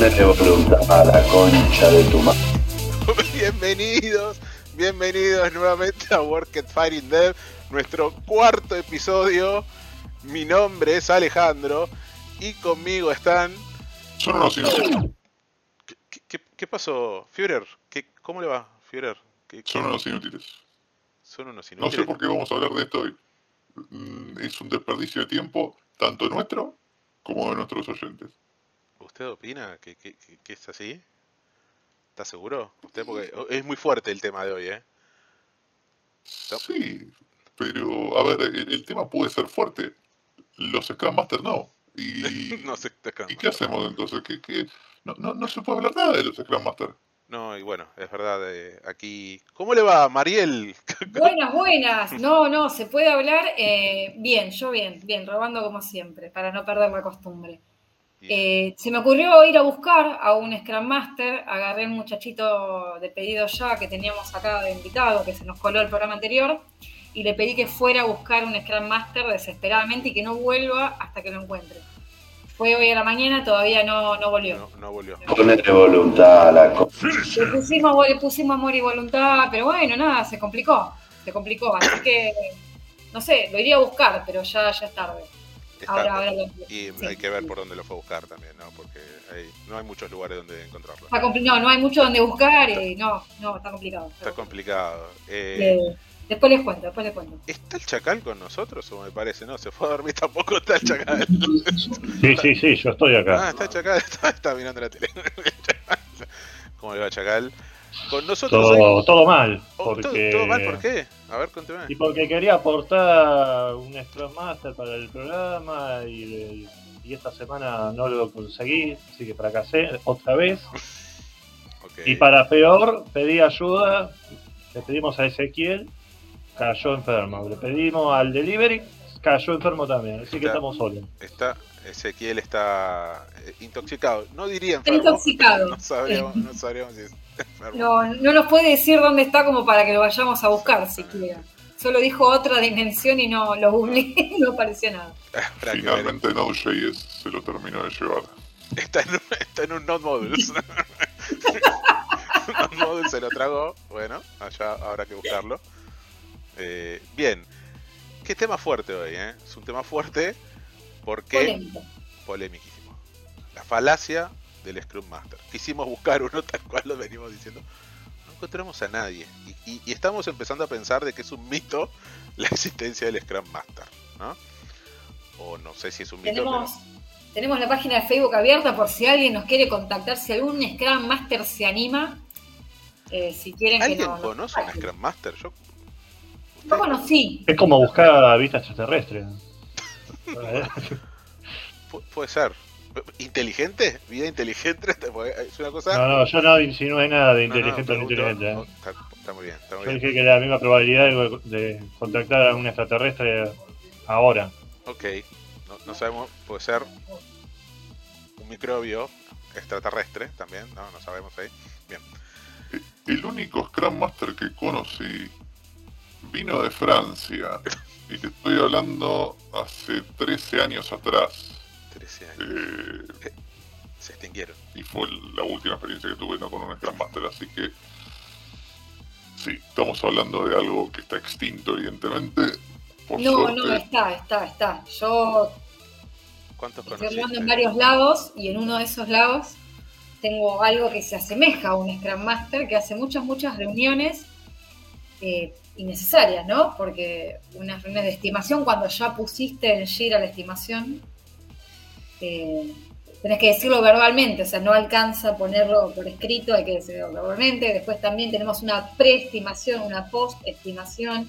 Voluntad a la concha de tu madre. Bienvenidos, bienvenidos nuevamente a Work at Fighting Dev, nuestro cuarto episodio. Mi nombre es Alejandro y conmigo están. Son unos inútiles. ¿Qué, qué- qué pasó, Führer? ¿Qué, ¿Cómo le va, Führer? ¿Qué- qué- Son unos inútiles. son unos No sé inútiles. por qué vamos a hablar de esto hoy. Mm, Es un desperdicio de tiempo, tanto nuestro como de nuestros oyentes. ¿Usted opina que, que- que- que es así? ¿Está seguro? Usted porque es muy fuerte el tema de hoy, ¿eh? Sí, pero a ver, el, el tema puede ser fuerte. Los Scrum Master no. ¿Y, no se ¿y qué hacemos entonces? ¿Qué, qué? No, no, no se puede hablar nada de los Scrum Master. No, y bueno, es verdad, eh, aquí... ¿Cómo le va, Mariel? Buenas, buenas. No, no, se puede hablar eh, bien, yo bien, bien, robando como siempre, para no perder la costumbre. Eh, se me ocurrió ir a buscar a un Scrum Master, agarré un muchachito de pedido ya que teníamos acá de invitado, que se nos coló el programa anterior, y le pedí que fuera a buscar un Scrum Master desesperadamente y que no vuelva hasta que lo encuentre. Fue hoy a la mañana, todavía no, no volvió. No, no volvió. Ponete voluntad a la concha. Le pusimos, le pusimos amor y voluntad, pero bueno, nada, se complicó. Se complicó. Así que, no sé, lo iría a buscar, pero ya, ya es tarde. Está- Ahora, ahora lo Y sí, hay que ver sí. por dónde lo fue a buscar también, ¿no? Porque hay- no hay muchos lugares donde encontrarlo. Está no, no hay mucho donde buscar y no, no, está complicado. Está complicado. Eh, Eh, después les cuento, después les cuento. ¿Está el chacal con nosotros o me parece? No, se fue a dormir tampoco está el chacal. Sí, sí, sí, yo estoy acá. Ah, está el chacal, está, está mirando la tele. ¿Cómo le va chacal? Con nosotros Todo, mal. Oh, Porque, todo mal, ¿por qué? A ver, conteme. Y porque quería aportar un Scrum Master para el programa y, y esta semana no lo conseguí, así que fracasé otra vez. Y para peor, pedí ayuda, le pedimos a Ezequiel, cayó enfermo. Le pedimos al delivery, cayó enfermo también, así que estamos solos. Está, Ezequiel está eh, intoxicado. No diría Está enfermo. intoxicado. No sabríamos, no sabríamos si es enfermo. No, no nos puede decir dónde está como para que lo vayamos a buscar siquiera. Solo dijo otra dimensión y no lo googleé y no apareció nada. Finalmente Node.js se lo terminó de llevar. Está en un, está en un Node Modules. Node Modules se lo tragó. Bueno, allá habrá que buscarlo. Eh, bien. Qué tema fuerte hoy, ¿eh? Es un tema fuerte porque... Polémico. Polémiquísimo. La falacia del Scrum Master. Quisimos buscar uno tal cual lo venimos diciendo. No encontramos a nadie. Y, y- y estamos empezando a pensar de que es un mito la existencia del Scrum Master, ¿no? O no sé si es un mito, Tenemos, tenemos la página de Facebook abierta por si alguien nos quiere contactar, si algún Scrum Master se anima. eh, si quieren que ¿Alguien no- no conoce un. Scrum Master? Yo... Yo conocí. Es como buscar vista extraterrestre. Pu- puede ser. ¿Inteligente? ¿Vida inteligente? Porque Es una cosa... No, no, yo no insinué nada de inteligente o no inteligente. ¿eh? no, está, está muy bien, está muy Yo bien. dije que era la misma probabilidad de, de contactar a un extraterrestre ahora. Ok, no, no sabemos, puede ser un microbio extraterrestre también, no, no sabemos ahí. Bien, El único Scrum Master que conocí vino de Francia. Y te estoy hablando hace 13 años atrás. 13 años, Eh, se extinguieron. y fue la última experiencia que tuve ¿no? con un Scrum Master, así que sí, estamos hablando de algo que está extinto, evidentemente. Por No, suerte, no, está, está, está. Yo ¿Cuántos estoy conociste? hablando en varios lados y en uno de esos lados tengo algo que se asemeja a un Scrum Master que hace muchas, muchas reuniones eh, innecesarias, ¿no? Porque unas reuniones de estimación, cuando ya pusiste en Jira la estimación, eh, tenés que decirlo verbalmente, o sea, no alcanza ponerlo por escrito, hay que decirlo verbalmente. Después también tenemos una pre-estimación, una post-estimación.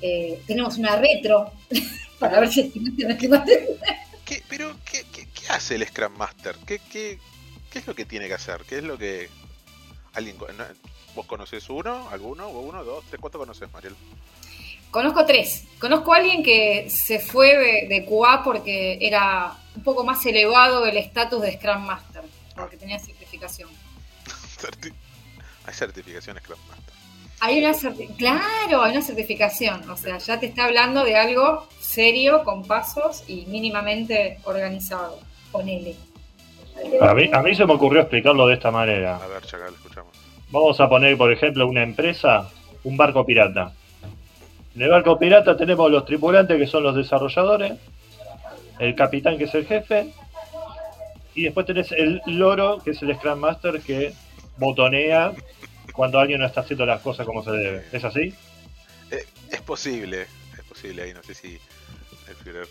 Eh, tenemos una retro para ver si estimaste o no estimaste. ¿Qué, pero, ¿qué, hace el Scrum Master? ¿Qué, qué, ¿Qué es lo que tiene que hacer? ¿Qué es lo que... ¿Alguien, no- ¿Vos conoces uno? ¿Alguno? ¿O uno? ¿Dos? ¿Tres? ¿Cuánto conoces, Mariel? Conozco tres. Conozco a alguien que se fue de, de QA porque era un poco más elevado el estatus de Scrum Master, porque tenía certificación. Certi- Hay certificaciones Scrum Master. Hay una certi- claro, hay una certificación, o sea, ya te está hablando de algo serio, con pasos y mínimamente organizado, ponele. A mí, a mí se me ocurrió explicarlo de esta manera. A ver, Chacal. Vamos a poner, por ejemplo, una empresa, un barco pirata. En el barco pirata tenemos los tripulantes que son los desarrolladores, el capitán que es el jefe, y después tenés el loro que es el Scrum Master que botonea cuando alguien no está haciendo las cosas como se debe. ¿Es así? Eh, es posible, es posible ahí, no sé si el Führer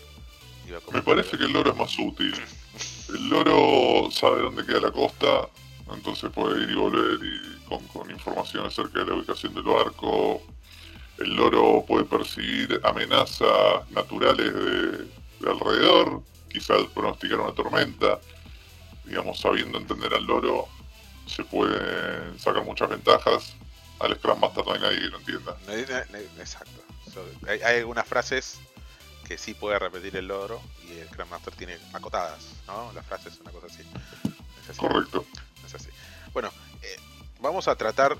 iba a Me parece que el loro es más útil. El loro sabe dónde queda la costa, entonces puede ir y volver y con, con información acerca de la ubicación del barco. El loro puede percibir amenazas naturales de, de alrededor, quizás pronosticar una tormenta. Digamos, sabiendo entender al loro, se pueden sacar muchas ventajas. Al Scrum Master no hay nadie que lo entienda. No no exacto. So, hay, hay algunas frases que sí puede repetir el logro y el Scrum Master tiene acotadas, ¿no? Las frases, una cosa así. Es así. Correcto. Es así. Bueno, eh, vamos a tratar,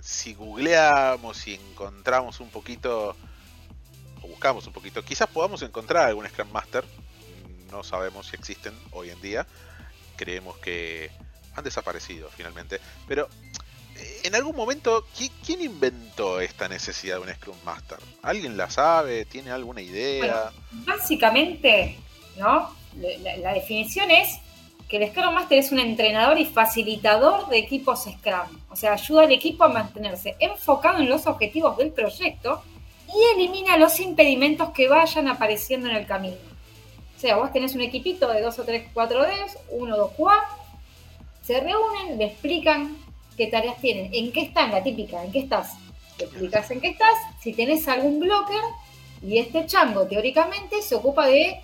si googleamos y encontramos un poquito, o buscamos un poquito, quizás podamos encontrar algún Scrum Master, no sabemos si existen hoy en día, creemos que han desaparecido finalmente, pero eh, en algún momento, ¿qui- ¿quién inventó esta necesidad de un Scrum Master? ¿Alguien la sabe? ¿Tiene alguna idea? Básicamente, ¿no? La, la definición es que el Scrum Master es un entrenador y facilitador de equipos Scrum. O sea, ayuda al equipo a mantenerse enfocado en los objetivos del proyecto y elimina los impedimentos que vayan apareciendo en el camino. O sea, vos tenés un equipito de dos o tres, cuatro Ds, uno, dos, cuatro, se reúnen, le explican qué tareas tienen, en qué están, la típica, en qué estás. Te explicas en qué estás, si tenés algún blocker, y este chango teóricamente se ocupa de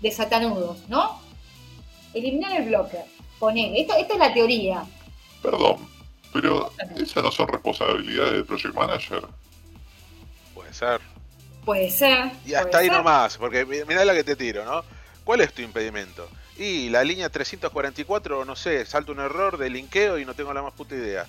desatanudos, ¿no? Eliminar el blocker. Ponele, esto, esta es la teoría. Perdón, pero esas no son responsabilidades del Project Manager. Puede ser. Puede ser. Y puede hasta ahí ser. nomás, porque mi- mirá la que te tiro, ¿no? ¿Cuál es tu impedimento? Y la línea 344, no sé, salta un error de linkeo y no tengo la más puta idea.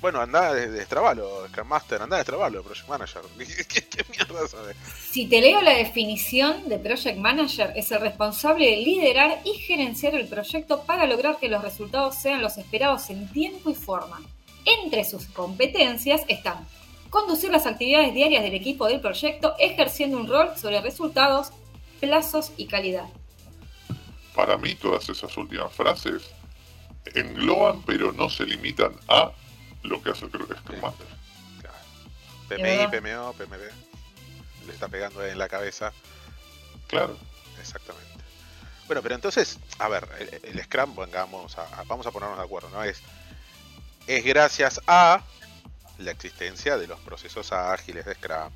Bueno, andá de, destrabalo, Scrum Master, andá de destrabalo, Project Manager. ¿Qué, qué mierda sabes? Si te leo la definición de Project Manager, es el responsable de liderar y gerenciar el proyecto para lograr que los resultados sean los esperados en tiempo y forma. Entre sus competencias están conducir las actividades diarias del equipo del proyecto, ejerciendo un rol sobre resultados, plazos y calidad. Para mí todas esas últimas frases engloban pero no se limitan a lo que hace el Scrum Master. Claro. Es PMI. PMO, PMD. Le está pegando ahí en la cabeza. Claro. Exactamente. Bueno, pero entonces, a ver, el, el Scrum, vengamos a, a- vamos a ponernos de acuerdo, ¿no? Es, es gracias a la existencia de los procesos ágiles de Scrum.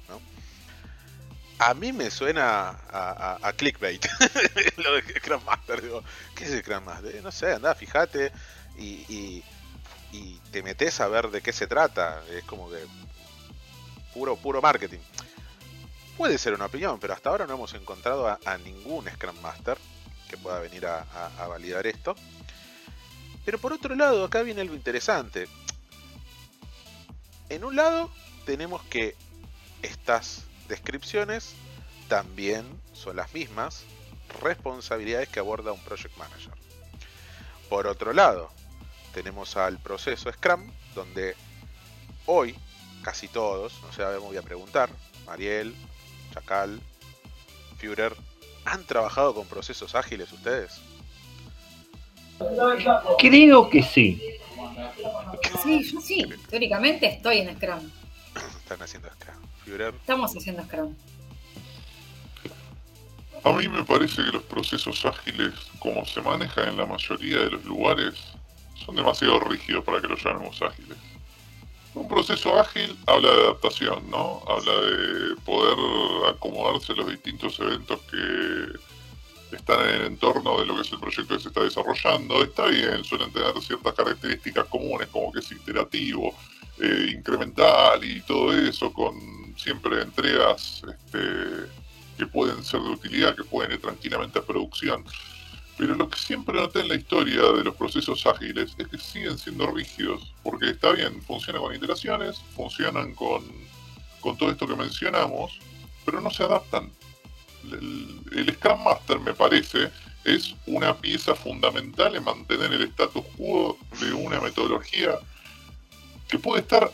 A mí me suena a, clickbait lo de Scrum Master. Digo, ¿qué es Scrum Master? Eh, No sé, anda, fíjate y, y, te metes a ver de qué se trata. Es como que puro, puro marketing. Puede ser una opinión, pero hasta ahora no hemos encontrado a, ningún Scrum Master que pueda venir a- a validar esto. Pero por otro lado, acá viene algo interesante. En un lado tenemos que estas descripciones también son las mismas responsabilidades que aborda un Project Manager. Por otro lado, tenemos al proceso Scrum, donde hoy casi todos, no sé, me voy a preguntar, Mariel, Chacal, Führer, ¿han trabajado con procesos ágiles ustedes? Creo que sí. Sí, yo sí, teóricamente estoy en Scrum. Están haciendo Scrum. Estamos haciendo Scrum. A mí me parece que los procesos ágiles, como se manejan en la mayoría de los lugares, son demasiado rígidos para que los llamemos ágiles. Un proceso ágil habla de adaptación, ¿no? Habla de poder acomodarse a los distintos eventos que están en el entorno de lo que es el proyecto que se está desarrollando. Está bien, suelen tener ciertas características comunes, como que es iterativo, eh, incremental y todo eso, con siempre entregas este, que pueden ser de utilidad, que pueden ir tranquilamente a producción. Pero lo que siempre noté en la historia de los procesos ágiles es que siguen siendo rígidos, porque está bien, funcionan con iteraciones, funcionan con, con todo esto que mencionamos, pero no se adaptan. El, Scrum Master, me parece, es una pieza fundamental en mantener el status quo de una metodología que puede estar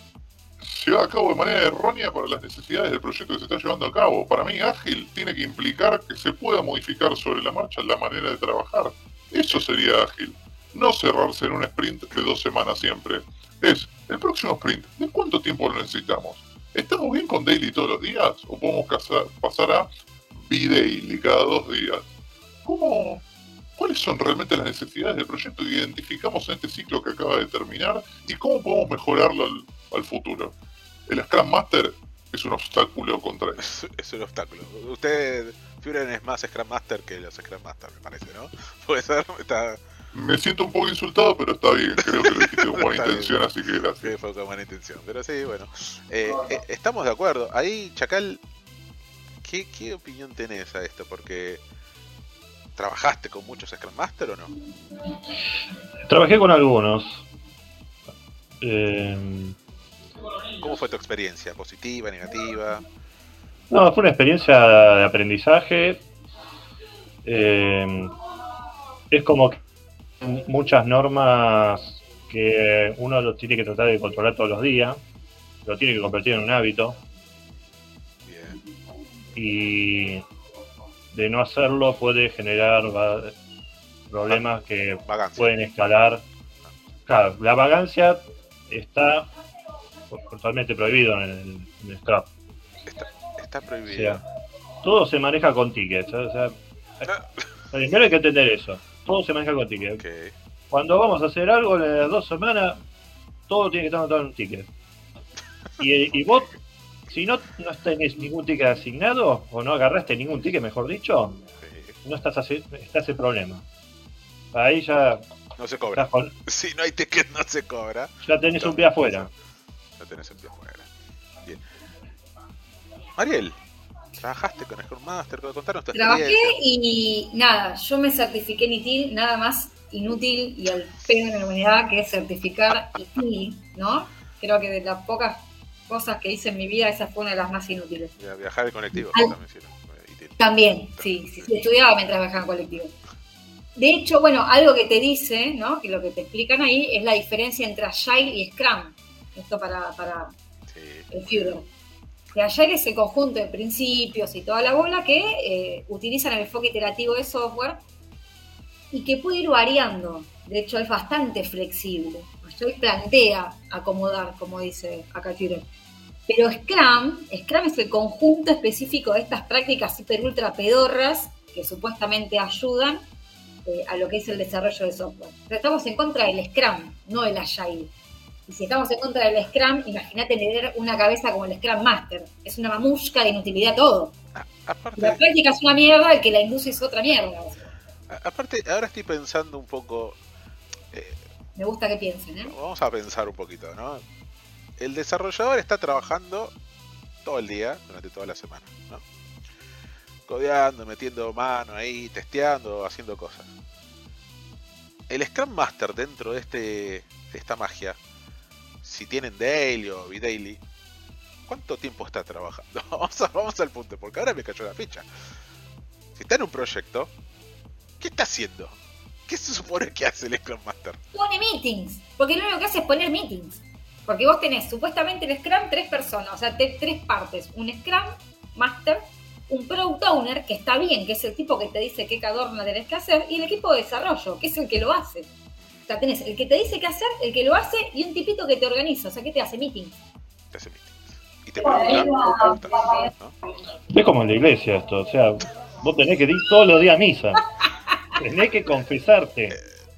llevada a cabo de manera errónea para las necesidades del proyecto que se está llevando a cabo. Para mí, ágil tiene que implicar que se pueda modificar sobre la marcha la manera de trabajar. Eso sería ágil. No cerrarse en un sprint de dos semanas siempre. Es el próximo sprint. ¿De cuánto tiempo lo necesitamos? ¿Estamos bien con daily todos los días? ¿O podemos pasar a B-daily cada dos días? ¿Cómo, ¿Cuáles son realmente las necesidades del proyecto que identificamos en este ciclo que acaba de terminar? ¿Y cómo podemos mejorarlo al, futuro? El Scrum Master es un obstáculo contra eso. Es, un obstáculo. Usted, Führer, es más Scrum Master que los Scrum Master, me parece, ¿no? Puede ser, está me siento un poco insultado, pero está bien. Creo que lo dijiste con buena intención, así que gracias. Sí, fue con buena intención. Pero sí, bueno. Eh, eh, estamos de acuerdo. Ahí, Chacal, ¿qué, ¿qué opinión tenés a esto? Porque. ¿Trabajaste con muchos Scrum Master o no? Trabajé con algunos. Eh... ¿Cómo fue tu experiencia? ¿Positiva, negativa? No, fue una experiencia de aprendizaje. Eh, es como que muchas normas que uno lo tiene que tratar de controlar todos los días, lo tiene que convertir en un hábito. Y de no hacerlo puede generar problemas que pueden escalar. Claro, la vagancia está totalmente prohibido en el, en Scrap. Está, prohibido. todo se maneja con tickets. O sea, ah. primero hay que entender eso todo se maneja con ticket. Cuando vamos a hacer algo, en las dos semanas, todo tiene que estar anotado en un ticket. Y, vos, si no, no tenés ningún ticket asignado, o no agarraste ningún ticket, mejor dicho, no estás así, estás en problema. Ahí ya. No se cobra. Si no hay ticket, no se cobra. Ya tenés un pie afuera. Ya tenés un pie afuera. Bien. Ariel, ¿Trabajaste con Scrum Master? Contanos tu Trabajé y nada, yo me certifiqué en ITIL, nada más inútil y al pedo de la humanidad que es certificar ITIL, ¿no? Creo que de las pocas cosas que hice en mi vida, esa fue una de las más inútiles. Viajar en colectivo, también, también, sí, sí, sí, estudiaba mientras viajaba en colectivo. De hecho, bueno, algo que te dice, ¿no? Que lo que te explican ahí es la diferencia entre Agile y Scrum. Esto para, para el Führer que Agile es el conjunto de principios y toda la bola que eh, utilizan el enfoque iterativo de software y que puede ir variando. De hecho, es bastante flexible. Agile plantea acomodar, como dice acá Pero Scrum, Scrum es el conjunto específico de estas prácticas hiper ultra pedorras que supuestamente ayudan eh, a lo que es el desarrollo de software. estamos en contra del Scrum, no del Agile. Y si estamos en contra del Scrum, imagínate tener una cabeza como el Scrum Master. Es una mamusca de inutilidad todo. la práctica es una mierda, el que la induce es otra mierda. aparte, ahora estoy pensando un poco. Eh, Me gusta que piensen, ¿eh? Vamos a pensar un poquito, ¿no? El desarrollador está trabajando todo el día, durante toda la semana, ¿no? Codeando, metiendo mano ahí, testeando, haciendo cosas. El Scrum Master dentro de, este, de esta magia si tienen daily o daily ¿cuánto tiempo está trabajando? vamos, al punto, porque ahora me cayó la ficha. Si está en un proyecto, ¿qué está haciendo? ¿Qué se supone que hace el Scrum Master? Pone meetings, porque lo único que hace es poner meetings. Porque vos tenés supuestamente en Scrum tres personas, o sea, tres partes. Un Scrum Master, un Product Owner, que está bien, que es el tipo que te dice qué cadorna tenés que hacer, y el equipo de desarrollo, que es el que lo hace. O sea, tenés el que te dice qué hacer, el que lo hace y un tipito que te organiza. O sea, que te hace meeting. Te hace meeting. Y te pregunta, Es como en la iglesia esto. O sea, vos tenés que ir todos los días a misa. Tenés que confesarte.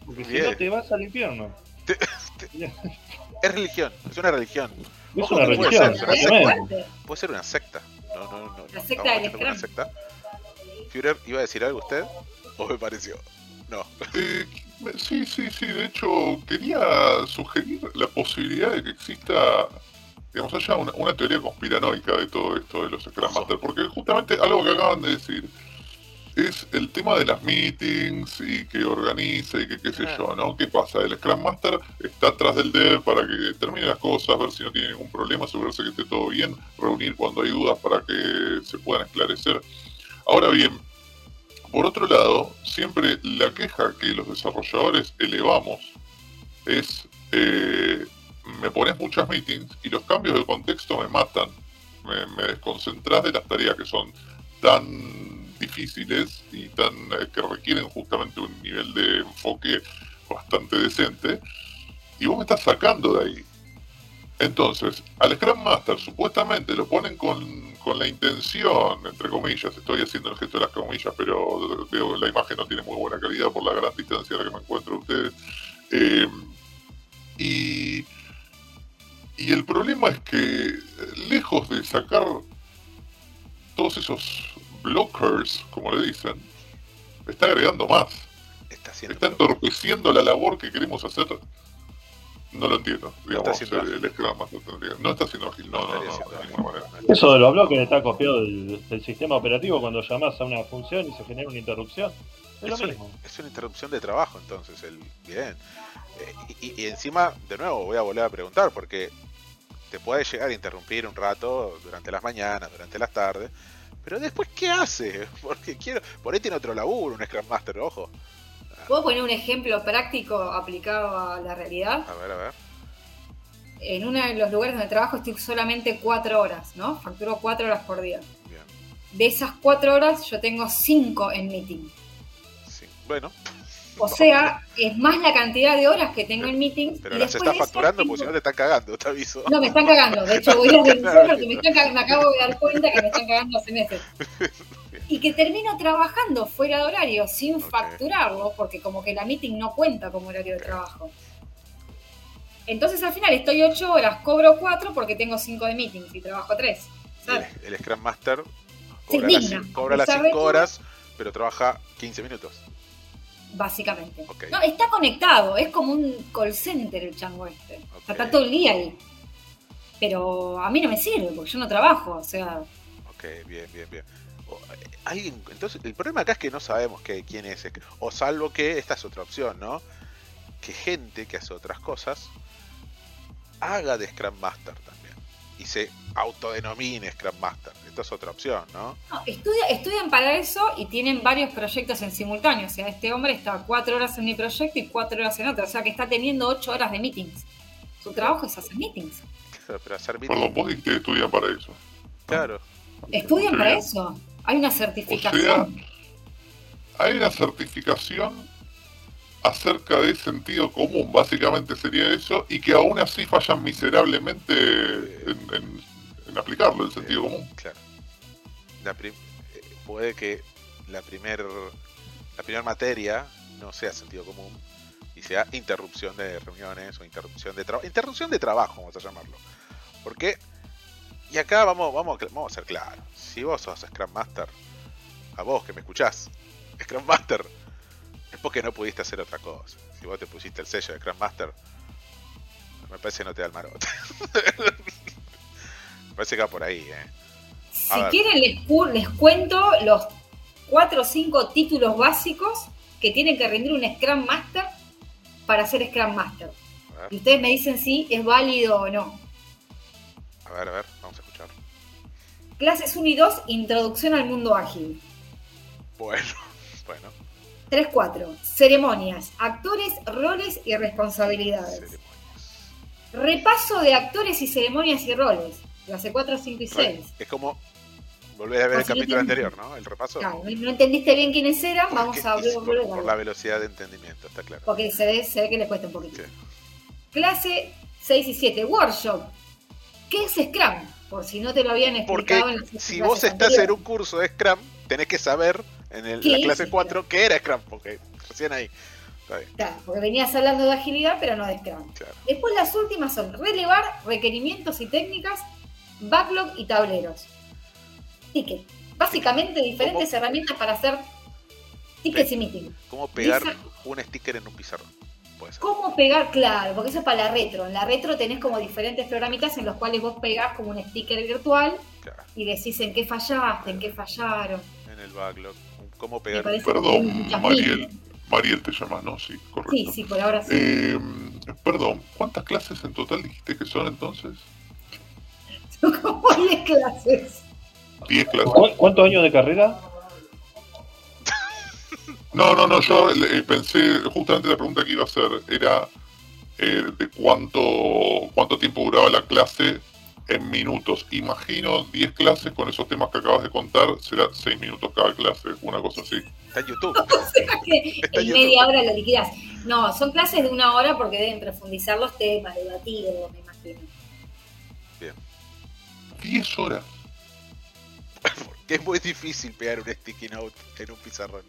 Porque si no te vas al infierno. es religión, es una religión. Es una religión, puede ser, puede ser una secta. No, no, no. La secta del Scrum. Führer, ¿iba a decir algo usted? ¿O me pareció? No. Eh, Sí, sí, sí. De hecho, quería sugerir la posibilidad de que exista, digamos, haya una, teoría conspiranoica de todo esto de los Scrum Masters. Porque justamente algo que acaban de decir es el tema de las meetings y que organiza y que qué sé yo, ¿no? ¿Qué pasa? El Scrum Master está atrás del dev para que termine las cosas, ver si no tiene ningún problema, asegurarse que esté todo bien, reunir cuando hay dudas para que se puedan esclarecer. Ahora bien, por otro lado, siempre la queja que los desarrolladores elevamos es, eh, me pones muchas meetings y los cambios de contexto me matan, me, me desconcentras de las tareas que son tan difíciles y tan eh, que requieren justamente un nivel de enfoque bastante decente y vos me estás sacando de ahí. Entonces, al Scrum Master supuestamente lo ponen con, con la intención, entre comillas, estoy haciendo el gesto de las comillas, pero veo la imagen no tiene muy buena calidad por la gran distancia a la que me encuentro ustedes. Eh, y, y el problema es que, lejos de sacar todos esos blockers, como le dicen, está agregando más. Está haciendo. Está entorpeciendo la labor que queremos hacer. No lo entiendo, digamos, haciendo el, el Scrum Master tendría- No está haciendo ágil, no, no, no, haciendo de ágil. ninguna manera. Eso de los bloques está copiado del, del sistema operativo cuando llamas a una función y se genera una interrupción. Es lo Es una, mismo. es una interrupción de trabajo, entonces, el bien. Eh, y, y encima, de nuevo, voy a volver a preguntar, porque te puede llegar a interrumpir un rato durante las mañanas, durante las tardes, pero después, ¿qué hace? Porque quiero. Por ahí tiene otro laburo, un Scrum Master, ojo. ¿Puedo poner un ejemplo práctico aplicado a la realidad? A ver, a ver. En uno de los lugares donde trabajo estoy solamente cuatro horas, ¿no? Facturo cuatro horas por día. Bien. De esas cuatro horas yo tengo cinco en meeting. Sí. Bueno, O sea, es más la cantidad de horas que tengo en meetings. pero y las estás facturando tengo- porque si no te están cagando, te aviso. No, me están cagando. De hecho, voy a denunciar porque me, están me acabo de dar cuenta que me están cagando hace meses. Y que termino trabajando fuera de horario sin facturarlo, porque como que la meeting no cuenta como horario de trabajo. Entonces al final estoy ocho horas, cobro cuatro porque tengo cinco de meetings y trabajo tres. Y ¿sabes? el, el Scrum Master cobra, las, cobra las pesar de 5 todo. horas, pero trabaja 15 minutos. Básicamente. No, está conectado, es como un call center el chango este. O sea, Ok. está todo el día ahí. Pero a mí no me sirve porque yo no trabajo, o sea, Ok, bien, bien, bien. Eh, entonces, el problema acá es que no sabemos que, quién es. O salvo que esta es otra opción, ¿no? Que gente que hace otras cosas haga de Scrum Master también. Y se autodenomine Scrum Master. Esta es otra opción, ¿no? No, estudia- estudian para eso y tienen varios proyectos en simultáneo. O sea, este hombre está cuatro horas en mi proyecto y cuatro horas en otro. O sea, que está teniendo ocho horas de meetings. Su trabajo es hacer meetings. Pero hacer Perdón, meeting, vos dijiste que estudia para eso. claro. Estudian Sí. para eso. Hay una O sea, certificación. hay una certificación acerca de sentido común, básicamente sería eso, y que aún así fallan miserablemente en, en- en aplicarlo, el sentido común. Claro. La prim- eh, puede que la primer la primera materia no sea sentido común y sea interrupción de reuniones o interrupción de trabajo. Interrupción de trabajo, vamos a llamarlo. Porque, y acá vamos, vamos, vamos a ser claros. Si vos sos Scrum Master, a vos que me escuchás, Scrum Master, es porque no pudiste hacer otra cosa. Si vos te pusiste el sello de Scrum Master, me parece que no te da el marote. me parece que va por ahí, eh. Si ver. quieren, les, cu- les cuento los cuatro o cinco títulos básicos que tienen que rendir un Scrum Master para ser Scrum Master. Y ustedes me dicen si es válido o no. A ver, a ver, vamos a escuchar. Clases 1 y 2, Introducción al mundo ágil. Bueno, bueno, 3-4, ceremonias, actores, roles y responsabilidades. ceremonias. Repaso de actores y ceremonias y roles. Clase 4, 5 y 6. Es como volver a ver el Así lo capítulo anterior, ¿no? El repaso. Claro, no, entendiste bien quiénes eran, vamos a y volver por, por la velocidad de entendimiento, está claro. Porque se ve, se ve que les cuesta un poquito. Sí. Clase 6 y 7, workshop. ¿Qué es Scrum? Por si no te lo habían Porque explicado en las si vos estás en anteriores. un curso de Scrum, tenés que saber en el- ¿Qué la clase Scrum? 4 qué era Scrum, porque recién ahí. Está bien, Claro, porque venías hablando de agilidad, pero no de Scrum. claro. Después las últimas son relevar requerimientos y técnicas, backlog y tableros. Ticket. Básicamente diferentes ¿Cómo? herramientas para hacer tickets y meetings. ¿Cómo pegar Dice- un sticker en un pizarrón? ¿Cómo pegar? Claro, porque eso es para la retro. En la retro tenés como diferentes programitas en los cuales vos pegás como un sticker virtual Claro, y decís en qué fallaste, en qué fallaron. en el backlog. ¿Cómo pegar? Perdón, Mariel. Mariel te llamas, ¿no? Sí, correcto. Sí, sí, por ahora sí. Eh, perdón, ¿cuántas clases en total dijiste que son entonces? Como 10 clases. 10 clases. ¿Cu- ¿Cuántos años de carrera? No, no, no, yo eh, pensé, justamente la pregunta que iba a hacer era eh, de cuánto, cuánto tiempo duraba la clase en minutos. Imagino 10 clases con esos temas que acabas de contar, será 6 minutos cada clase, una cosa así. Está en YouTube. O sea que Está en en media YouTube. hora lo liquidás. No, son clases de una hora porque deben profundizar los temas, debatir, me imagino. 10 horas. Porque es muy difícil pegar un sticky note en un pizarrón.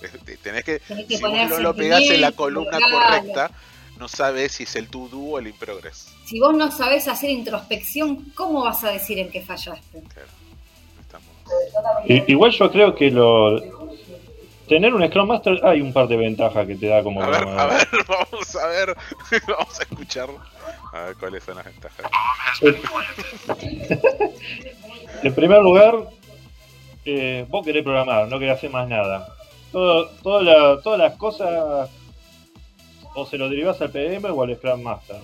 Tenés que, Tenés que si vos no lo pegás en la columna claro. correcta, no sabes si es el to do o el in progress. Si vos no sabés hacer introspección, ¿cómo vas a decir en qué fallaste? Claro. Estamos... Igual yo creo que lo tener un Scrum Master hay un par de ventajas que te da como A ver, a programador. ver, vamos a ver, vamos a escuchar a ver cuáles son las ventajas. En primer lugar, eh, vos querés programar, no querés hacer más nada. Todo, toda la- todas las cosas o se lo derivas al PM o al Scrum Master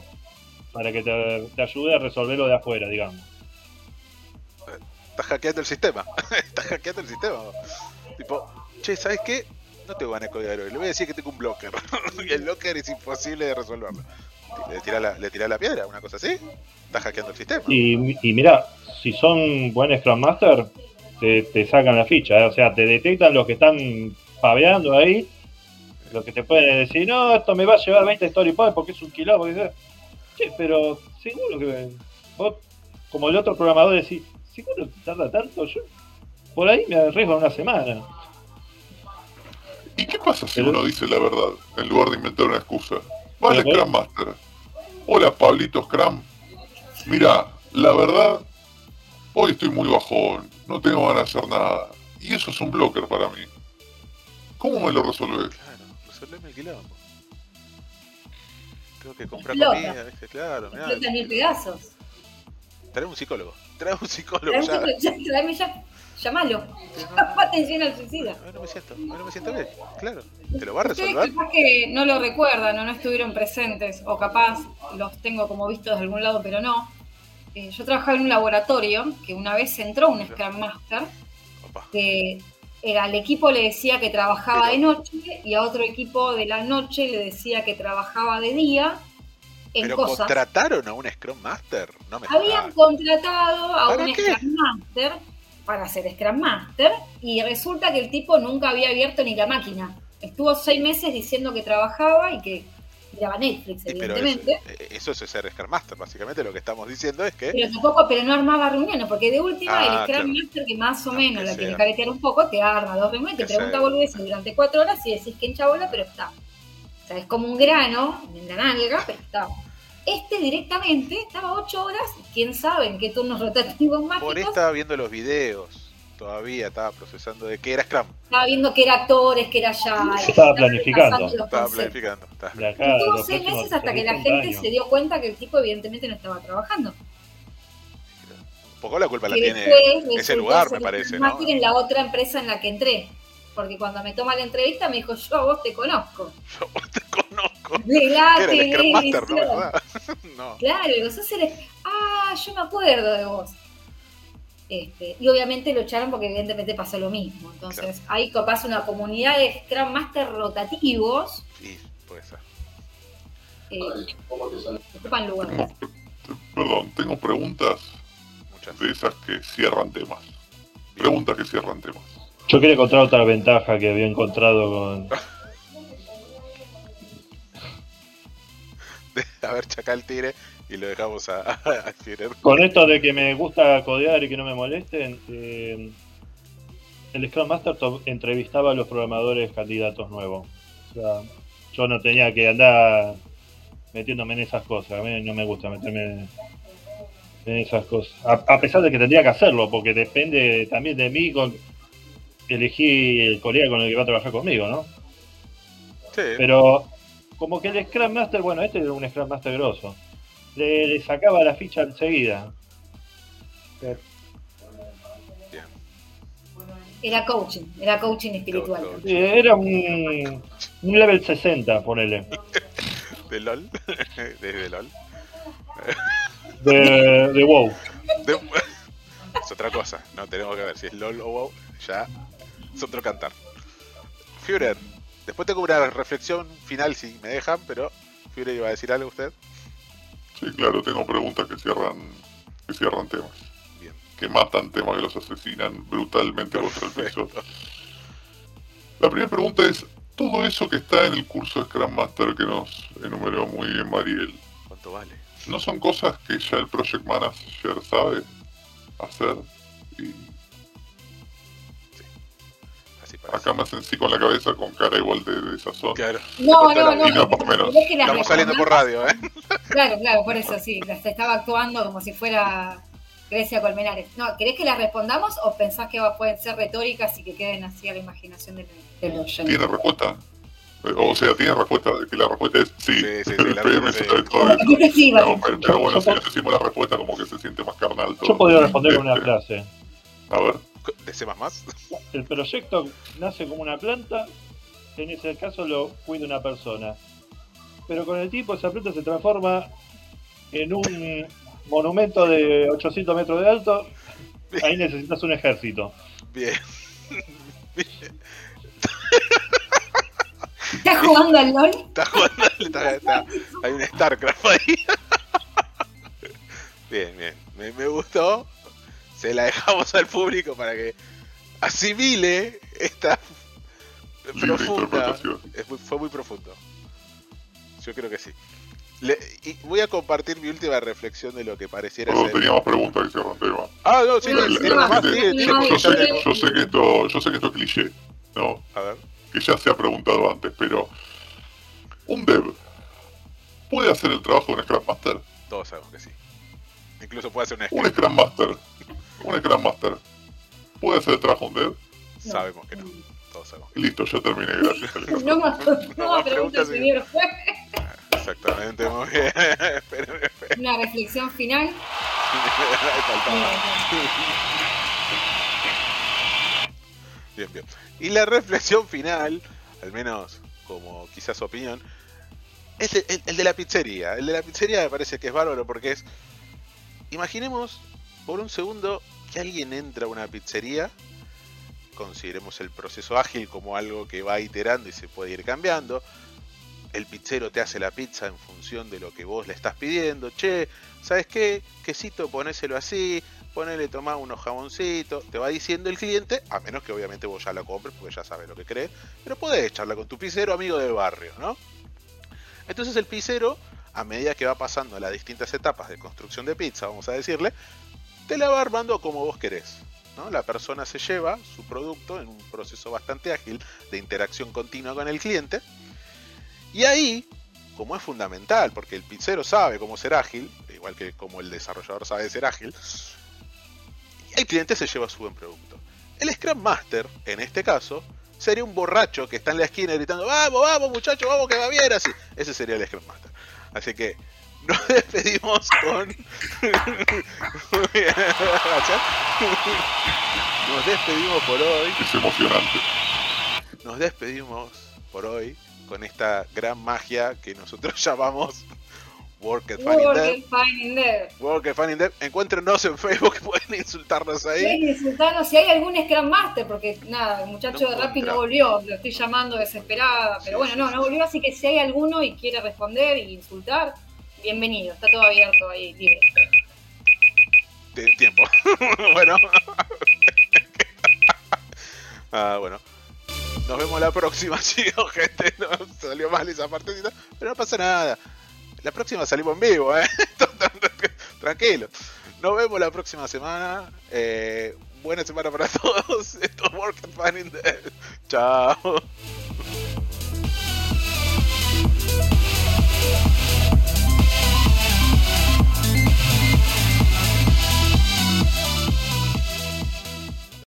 para que te, te ayude a resolverlo de afuera, digamos. Estás hackeando el sistema. Estás hackeando el sistema. Tipo, che, ¿sabes qué? No tengo ganas de codiar hoy. Le voy a decir que tengo un blocker. y el blocker es imposible de resolverlo. Le tirás la, le tirás la piedra, una cosa así. Estás hackeando el sistema. Y, y mira, si son buen Scrum Master, te, te sacan la ficha, ¿eh? o sea, te detectan los que están paveando ahí, los que te pueden decir, no, esto me va a llevar 20 story points porque es un quilombo. Che, pero seguro que vos, como el otro programador, decís, seguro que tarda tanto, yo por ahí me arriesgo una semana. ¿Y qué pasa si uno dice la verdad en lugar de inventar una excusa? Vale, Scrum Master. Hola, Pablito Scrum. Mira, la verdad, hoy estoy muy bajón, no tengo ganas de hacer nada. Y eso es un blocker para mí. ¿Cómo me lo resolvés? Claro, resolveme el quilombo. Tengo que comprar Explota. comida, ¿viste? Claro, mirá. Explota en mil pedazos. Trae un psicólogo. Trae un psicólogo Traeme ya. ya, tráeme ya, llamalo. Llama atención al suicida. No me siento, no me siento bien. Claro. ¿Te lo va a resolver? capaz que no lo recuerdan o no estuvieron presentes, o capaz los tengo como vistos de algún lado, pero no. Eh, yo trabajaba en un laboratorio que una vez entró un Scrum Master Opa. que era, al equipo le decía que trabajaba de noche y a otro equipo de la noche le decía que trabajaba de día en Pero cosas. contrataron a un Scrum Master. No me Habían jodas. contratado a ¿Para un qué? Scrum Master para ser Scrum Master y resulta que el tipo nunca había abierto ni la máquina. Estuvo seis meses diciendo que trabajaba y que miraba Netflix, Sí, pero evidentemente. eso, eh, eso es ser Scrum Master. Básicamente lo que estamos diciendo es que. Pero tampoco, pero no armaba reuniones, porque de última Ah, el Scrum claro. Master que más o No, menos la tiene que un poco, te arma dos reuniones, te pregunta boludeces durante cuatro horas y decís que hincha bola, pero está. O sea, es como un grano en la nalga, pero está. Este directamente estaba ocho horas, quién sabe en qué turnos rotativos Por mágicos. ahí estaba viendo los videos. Todavía estaba procesando de que era Scrum. Estaba viendo que era actores, que era ya. Estaba planificando. Estaba planificando. Estuvo los seis próximos meses hasta que la 60 gente años. se dio cuenta que el tipo evidentemente no estaba trabajando. Un poco la culpa la que tiene después ese lugar, me parece, Scrum ¿no? En la otra empresa en la que entré. Porque cuando me toma la entrevista me dijo, yo a vos te conozco. Yo te conozco. De la Master, ¿no? televisión. ¿Verdad? no. Claro, digo, sos el... Ah, yo me acuerdo de vos. Este, y obviamente lo echaron porque evidentemente pasó lo mismo. Entonces, hay capaz una comunidad de Scrum Master rotativos Sí, puede ser. eh, que ocupan lugares. Perdón, tengo preguntas Muchas. de esas que cierran temas. Preguntas que cierran temas. Yo quería encontrar otra ventaja que había encontrado con. A ver, Chacal Tigre y lo dejamos a, a. Con esto de que me gusta codear y que no me molesten, eh, el Scrum Master to- entrevistaba a los programadores candidatos nuevos. O sea, yo no tenía que andar metiéndome en esas cosas. A mí no me gusta meterme en esas cosas. A, a pesar de que tendría que hacerlo, porque depende también de mí con elegí el colega con el que va a trabajar conmigo, ¿no? Sí, Pero como que el Scrum Master, bueno, este era un Scrum Master grosso. Le, le sacaba la ficha enseguida. bien. Era coaching, era coaching espiritual. Coach. Sí, era un, un level 60, ponele. De LOL. Desde LOL. De, de WoW. De- es otra cosa. No tenemos que ver si es LOL o WoW. Ya es otro cantar. Führer, después tengo una reflexión final si me dejan, pero Führer iba a decir algo usted. Sí, claro, tengo preguntas que cierran, que cierran temas. Bien. Que matan temas que los asesinan brutalmente contra el piso. La primera pregunta es, todo eso que está en el curso de Scrum Master que nos enumeró muy bien Mariel, ¿Cuánto vale? ¿no son cosas que ya el Project Manager sabe hacer? Y Así parece. acá me hacen sí con la cabeza con cara igual de desazón. Claro. No, no, la no. Y no por menos. ¿Querés que las Estamos saliendo por radio, ¿eh? Claro, claro, por eso sí. las- Estaba actuando como si fuera Grecia Colmenares. No, ¿querés que las respondamos o pensás que va- pueden ser retóricas y que queden así a la imaginación del, del oyente? ¿Tiene respuesta? O sea, tiene respuesta, que la respuesta es sí. Sí, sí, sí, la PM que sí, No, Vale. pero, pero bueno, si decimos la respuesta como que se siente más carnal todo. Yo podría responder con una Este, frase. A ver, ¿De C++? El proyecto nace como una planta, en ese caso lo cuida una persona. Pero con el tiempo esa planta se transforma en un monumento de 800 metros de alto. Ahí necesitas un ejército. Bien. ¿Estás jugando al LOL? Está jugando, está- está- hay un StarCraft ahí. Bien, bien. Me, me gustó. Se la dejamos al público para que asimile esta libre profunda. interpretación. Es muy- fue muy profundo. Yo creo que sí. Le- y voy a compartir mi última reflexión de lo que pareciera Perdón, ser. teníamos preguntas que cierran tema. Ah, no, sí, No, no, no, no, yo sé que esto, yo sé que esto es cliché, ¿no? A ver. Que ya se ha preguntado antes, pero un dev puede hacer el trabajo de un Scrum Master. Todos sabemos que sí. Incluso puede ser un Un script. Scrum Master, un Scrum Master puede hacer el trabajo de un dev. No. Sabemos que no. Todos sabemos que Listo, ya terminé, gracias. No más, no No más preguntas, preguntas, señor. no. Exactamente, muy bien. Una reflexión final. Faltaba. Bien, bien. Y la reflexión final, al menos como quizás su opinión, es el, el- de la pizzería. El de la pizzería me parece que es bárbaro porque es. Imaginemos por un segundo que alguien entra a una pizzería. Consideremos el proceso ágil como algo que va iterando y se puede ir cambiando. El pizzero te hace la pizza en función de lo que vos le estás pidiendo. Che, ¿sabes qué? Quesito, ponéselo así, ponele, tomá unos jamoncitos. Te va diciendo el cliente, a menos que obviamente vos ya la compres porque ya sabes lo que crees. Pero podés echarla con tu pizzero amigo del barrio, ¿no? Entonces el pizzero, a medida que va pasando las distintas etapas de construcción de pizza, vamos a decirle, te la va armando como vos querés. ¿no? La persona se lleva su producto en un proceso bastante ágil de interacción continua con el cliente. Y ahí, como es fundamental, porque el pizzero sabe cómo ser ágil, igual que como el desarrollador sabe ser ágil, el cliente se lleva su buen producto. El Scrum Master, en este caso, sería un borracho que está en la esquina gritando, vamos, vamos muchachos, vamos que va bien así. Ese sería el Scrum Master. Así que nos despedimos con... Muy bien, gracias. Nos despedimos por hoy. Es emocionante. Nos despedimos por hoy con esta gran magia que nosotros llamamos Work at Finding Dev. Work at Finding Dev. Encuéntrenos en Facebook, pueden insultarnos ahí. Pueden insultarnos si hay algún Scrum Master, porque nada, el muchacho No de Rappi no volvió, lo estoy llamando desesperada, pero Sí, bueno, sí, no, sí, no volvió, así que si hay alguno y quiere responder y insultar, bienvenido, está todo abierto ahí, libre. de tiempo. bueno. ah, bueno. Nos vemos la próxima, chicos, gente. No, salió mal esa partecita, pero no pasa nada. La próxima salimos en vivo, ¿eh? Tranquilo. Nos vemos la próxima semana. Eh, buena semana para todos. Esto es Work and Finding Dev. Chao.